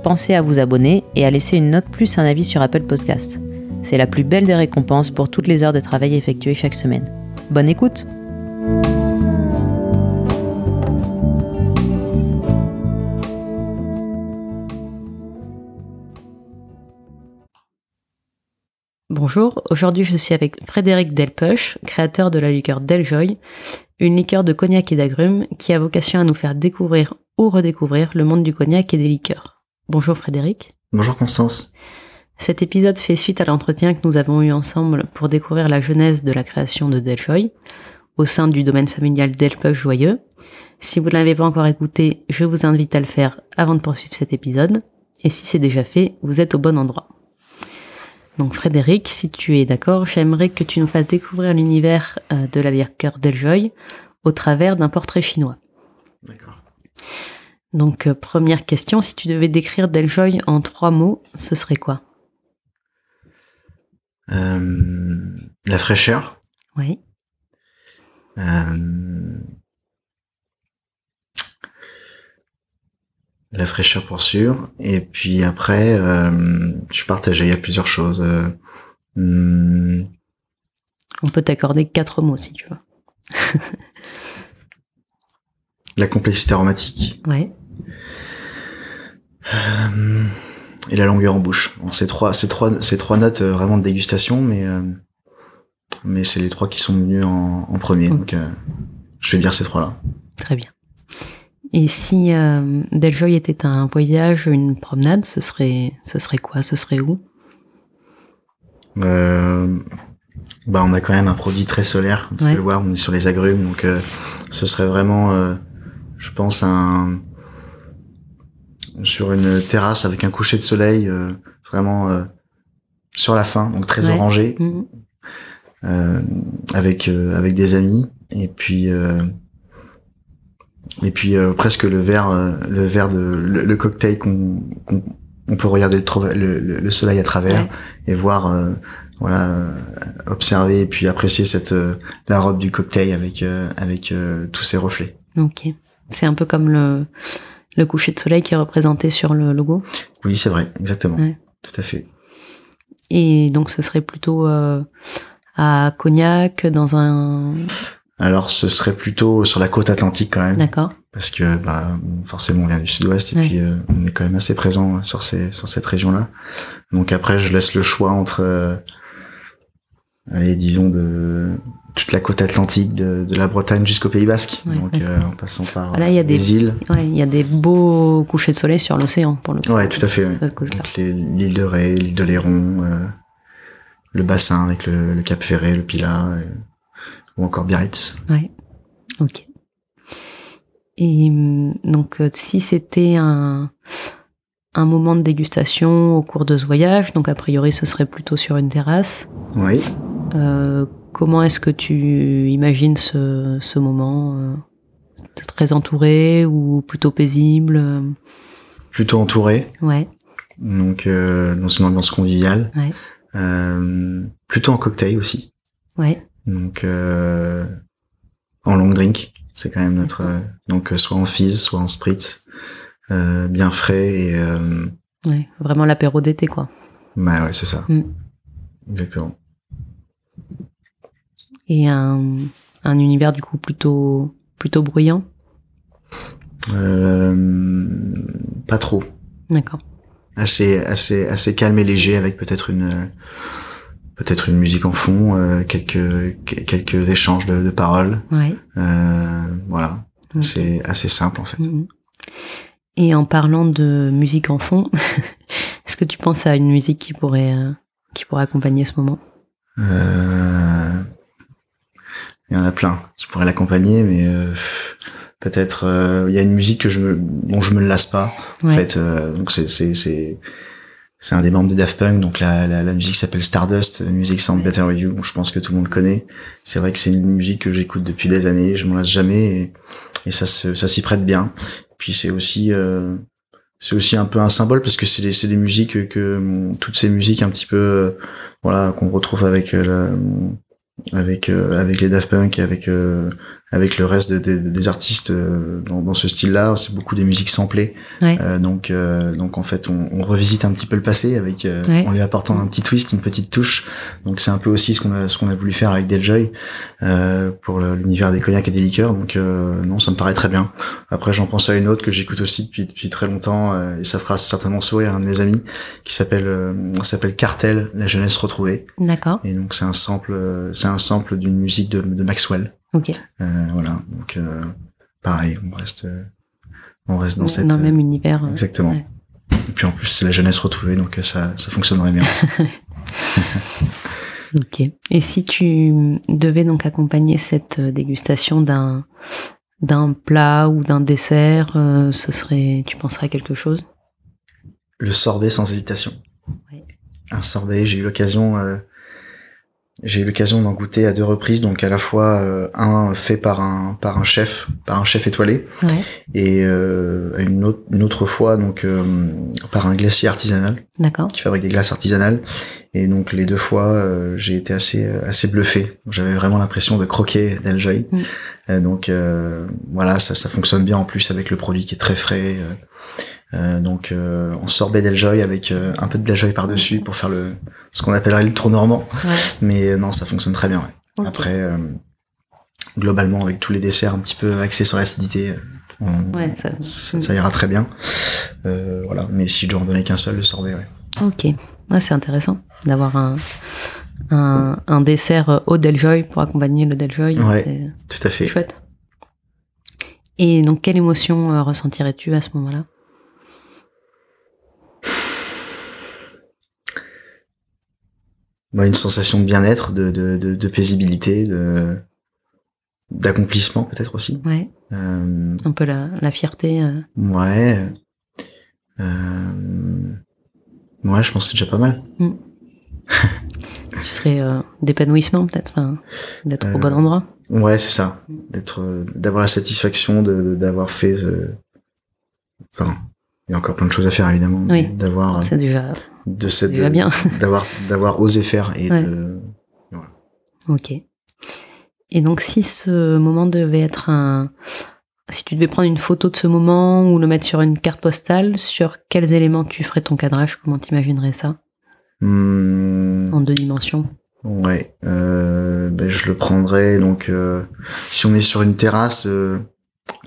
pensez à vous abonner et à laisser une note plus un avis sur Apple Podcast. C'est la plus belle des récompenses pour toutes les heures de travail effectuées chaque semaine. Bonne écoute Bonjour, aujourd'hui je suis avec Frédéric Delpeuch, créateur de la liqueur Deljoy, une liqueur de cognac et d'agrumes qui a vocation à nous faire découvrir ou redécouvrir le monde du cognac et des liqueurs. Bonjour Frédéric. Bonjour Constance. Cet épisode fait suite à l'entretien que nous avons eu ensemble pour découvrir la genèse de la création de Deljoy au sein du domaine familial Delpeuch Joyeux. Si vous ne l'avez pas encore écouté, je vous invite à le faire avant de poursuivre cet épisode. Et si c'est déjà fait, vous êtes au bon endroit. Donc Frédéric, si tu es d'accord, j'aimerais que tu nous fasses découvrir l'univers euh, de la liqueur Deljoy au travers d'un portrait chinois. D'accord. Donc, euh, première question, si tu devais décrire Deljoy en trois mots, ce serait quoi? Euh, la fraîcheur, Oui. euh, la fraîcheur pour sûr. Et puis après, euh, je suis partagé. Il y a plusieurs choses. Hum, On peut t'accorder quatre mots si tu veux. la complexité aromatique Ouais. Euh, et la longueur en bouche. Bon, c'est trois, c'est trois, c'est trois notes euh, vraiment de dégustation, mais euh, mais c'est les trois qui sont venus en, en premier. Ok. Donc, euh, je vais dire ces trois-là. Très bien. Et si euh, Deljoy était un voyage, une promenade, ce serait, ce serait quoi? Ce serait où? Euh, bah, on a quand même un produit très solaire. Comme tu Ouais. peux le voir, on est sur les agrumes, donc euh, ce serait vraiment, je pense, un sur une terrasse avec un coucher de soleil, euh, vraiment euh, sur la fin, donc très Ouais. orangé, Mhm. euh, avec euh, avec des amis, et puis euh, et puis euh, presque le verre, euh, le verre de le, le cocktail qu'on qu'on on peut regarder le, le, le- le soleil à travers Ouais. et voir euh, voilà observer et puis apprécier cette euh, la robe du cocktail avec euh, avec tous ses reflets. Ok. C'est un peu comme le, le coucher de soleil qui est représenté sur le logo. Oui, c'est vrai, exactement. Ouais. Tout à fait. Et donc ce serait plutôt euh, à Cognac, dans un... Alors ce serait plutôt sur la côte atlantique quand même D'accord. parce que bah forcément on vient du sud-ouest et Ouais. puis euh, on est quand même assez présent sur ces sur cette région-là. Donc après je laisse le choix entre euh, allez disons de toute la côte atlantique de, de la Bretagne jusqu'au Pays Basque. Ouais, Donc ouais. euh, en passant par Là, il y a euh, des- les îles. Ouais, il y a des beaux couchers de soleil sur l'océan, pour le coup. Ouais, tout à fait. l'île de Ré, l'île de Léron, euh, le bassin avec le, le Cap Ferré, le Pilat, euh, ou encore Biarritz. Ouais. Ok. Et donc, si c'était un, un moment de dégustation au cours de ce voyage, donc a priori ce serait plutôt sur une terrasse, Oui. euh, comment est-ce que tu imagines ce, ce moment euh, Très entouré ou plutôt paisible? Plutôt entouré, Ouais, donc euh, dans une ambiance conviviale. Ouais. Euh, plutôt en cocktail aussi. ouais, Donc euh, en long drink, c'est quand même notre euh, donc soit en fizz, soit en spritz, euh, bien frais et euh, ouais. Vraiment l'apéro d'été, quoi. bah ouais c'est ça. Mm. Exactement. Et un, un univers du coup plutôt, plutôt bruyant. Euh, pas trop. D'accord. assez assez assez calme et léger avec peut-être une peut-être une musique en fond euh, quelques que- quelques échanges de, de paroles Ouais. euh, voilà c'est assez simple en fait Mhm. Et en parlant de musique en fond, est-ce que tu penses à une musique qui pourrait, qui pourrait accompagner ce moment? Euh, il y en a plein qui pourraient l'accompagner mais euh, peut-être euh, il y a une musique que je me, dont je me lasse pas en fait euh, donc c'est c'est c'est c'est un des membres des Daft Punk, donc la, la, la musique s'appelle Stardust, Music Sound Better With You, je pense que tout le monde connaît. C'est vrai que c'est une musique que j'écoute depuis des années, je m'en lasse jamais, et, et ça, ça s'y prête bien. Puis c'est aussi, euh, c'est aussi un peu un symbole parce que c'est des, c'est des musiques que, toutes ces musiques un petit peu, euh, voilà, qu'on retrouve avec euh, avec avec les Daft Punk et avec avec le reste des artistes euh, dans, dans ce style-là. C'est beaucoup des musiques samplées. Euh, donc, euh, donc en fait, on, on, revisite un petit peu le passé avec, en lui apportant un petit twist, une petite touche. Donc c'est un peu aussi ce qu'on a, ce qu'on a voulu faire avec Deljoy pour l'univers des cognacs et des liqueurs. Donc non, ça me paraît très bien. Après, j'en pense à une autre que j'écoute aussi depuis depuis très longtemps et ça fera certainement sourire un de mes amis qui s'appelle s'appelle Cartel, la jeunesse retrouvée. D'accord. Et donc c'est un sample, c'est un sample d'une musique de, de Maxwell. Ok. Euh, voilà, donc euh, pareil, on reste, on reste dans, cette dans le même univers. Euh, exactement. Et puis en plus, c'est la jeunesse retrouvée, donc ça, ça fonctionnerait bien. ok. Et si tu devais donc accompagner cette dégustation d'un d'un plat ou d'un dessert, ce serait, tu penserais à quelque chose? Le sorbet sans hésitation. Ouais. Un sorbet, j'ai eu l'occasion j'ai eu l'occasion d'en goûter à deux reprises, donc à la fois euh, un fait par un par un chef, par un chef étoilé, ouais. et euh, une, autre, une autre fois donc euh, par un glacier artisanal, qui fabrique des glaces artisanales. Et donc les deux fois, euh, j'ai été assez assez bluffé. J'avais vraiment l'impression de croquer d'Eljoy. Mm. donc voilà, ça ça fonctionne bien en plus avec le produit qui est très frais. Euh, donc euh, on sorbet d'Eljoy avec euh, un peu de Deljoy par dessus pour faire le ce qu'on appellerait le trou normand. Ouais. Mais non, ça fonctionne très bien. Ouais. Okay. Après, globalement avec tous les desserts un petit peu axés sur l'acidité, ouais, ça... Ça, ça... ira très bien. voilà. Mais si je dois en donner qu'un seul, le sorbet. Ouais. Ok. Ouais, c'est intéressant d'avoir un, un, un, dessert au Deljoy pour accompagner le Deljoy. Ouais, tout à fait. Chouette. Et donc, quelle émotion ressentirais-tu à ce moment-là? Bah, une sensation de bien-être, de, de, de, de, paisibilité, de d'accomplissement peut-être aussi. Ouais. Euh... Un peu la, la fierté. Euh... Ouais. Euh... Ouais, je pense que c'est déjà pas mal. Mm. tu serais euh, d'épanouissement peut-être, enfin, d'être au bon endroit. Ouais, c'est ça. D'être, d'avoir la satisfaction de d'avoir fait. Enfin, il y a encore plein de choses à faire évidemment. Oui. D'avoir. C'est déjà de cette d'avoir d'avoir osé faire et ouais. de voilà. Ok. Et donc si ce moment devait être un si tu devais prendre une photo de ce moment ou le mettre sur une carte postale, sur quels éléments tu ferais ton cadrage? Comment t'imaginerais ça? Mmh. En deux dimensions. Ouais, euh, ben je le prendrais donc euh, si on est sur une terrasse, euh,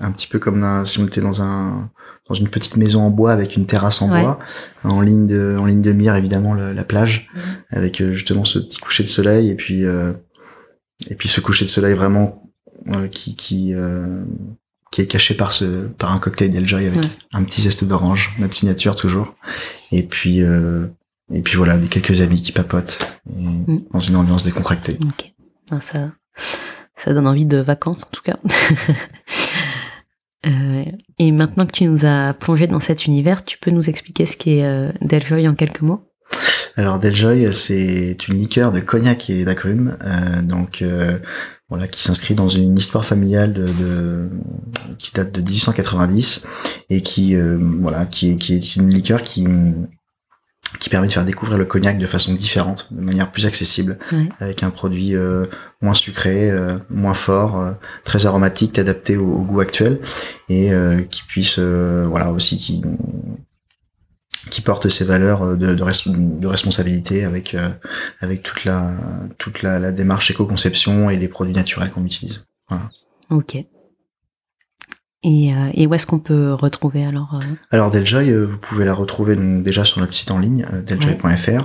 un petit peu comme un, si on était dans un dans une petite maison en bois avec une terrasse en ouais. bois, en ligne de en ligne de mire évidemment le, la plage, mmh. avec euh, justement ce petit coucher de soleil et puis euh, et puis ce coucher de soleil vraiment euh, qui qui qui est caché par ce par un cocktail d'Eljoy avec ouais. un petit zeste d'orange, notre signature toujours, et puis et puis voilà des quelques amis qui papotent mmh. dans une ambiance décontractée. Ok, ah, ça ça donne envie de vacances en tout cas. Euh, et maintenant que tu nous as plongé dans cet univers, tu peux nous expliquer ce qu'est euh, Deljoy en quelques mots? Alors Deljoy, c'est une liqueur de cognac et d'agrumes, euh, donc euh, voilà, qui s'inscrit dans une histoire familiale de, de, qui date de 1890 et qui euh, voilà, qui qui est une liqueur qui qui permet de faire découvrir le cognac de façon différente, de manière plus accessible, ouais. avec un produit euh, moins sucré, euh, moins fort, euh, très aromatique, adapté au, au goût actuel, et euh, qui puisse, euh, voilà, aussi qui qui porte ses valeurs de, de, res de responsabilité avec avec toute la toute la, la démarche éco-conception et les produits naturels qu'on utilise. Voilà. Ok. Et, euh, et, où est-ce qu'on peut retrouver alors euh... Alors Deljoy, euh, vous pouvez la retrouver donc, déjà sur notre site en ligne deljoy.fr. Ouais.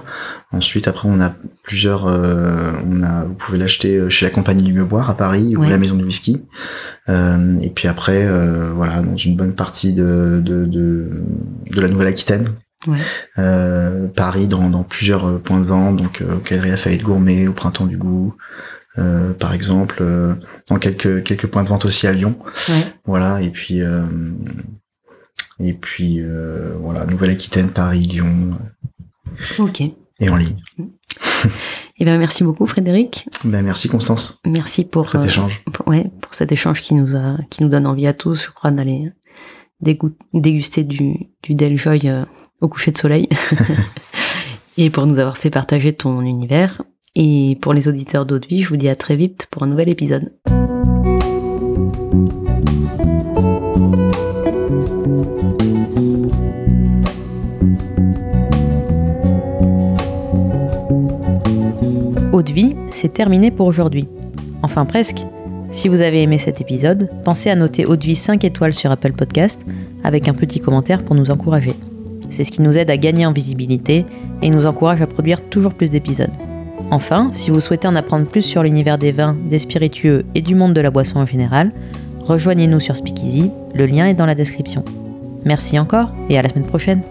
Ensuite, après, on a plusieurs. Euh, on a, vous pouvez l'acheter chez la compagnie du Meuboire à Paris ou la Maison du Whisky. Euh, et puis après, voilà, dans une bonne partie de de, de, de la Nouvelle-Aquitaine. Ouais. Paris dans, dans plusieurs points de vente, donc euh, au Galerie Lafayette Gourmet, au Printemps du Goût. Euh, par exemple, euh, dans quelques quelques points de vente aussi à Lyon. Ouais. Voilà, et puis euh, et puis voilà, Nouvelle-Aquitaine, Paris, Lyon. Ok. Et en ligne. Eh bien, merci beaucoup, Frédéric. Ben, merci, Constance. Merci pour, pour cet euh, échange. pour- ouais, pour cet échange qui nous a, qui nous donne envie à tous, je crois, d'aller déguster du, du Deljoy euh, au coucher de soleil. Et pour nous avoir fait partager ton univers. Et pour les auditeurs d'Eau je vous dis à très vite pour un nouvel épisode. Eau c'est terminé pour aujourd'hui. Enfin presque. Si vous avez aimé cet épisode, pensez à noter Eau de vie 5 étoiles sur Apple Podcast avec un petit commentaire pour nous encourager. C'est ce qui nous aide à gagner en visibilité et nous encourage à produire toujours plus d'épisodes. Enfin, si vous souhaitez en apprendre plus sur l'univers des vins, des spiritueux et du monde de la boisson en général, rejoignez-nous sur Speakeasy, le lien est dans la description. Merci encore et à la semaine prochaine.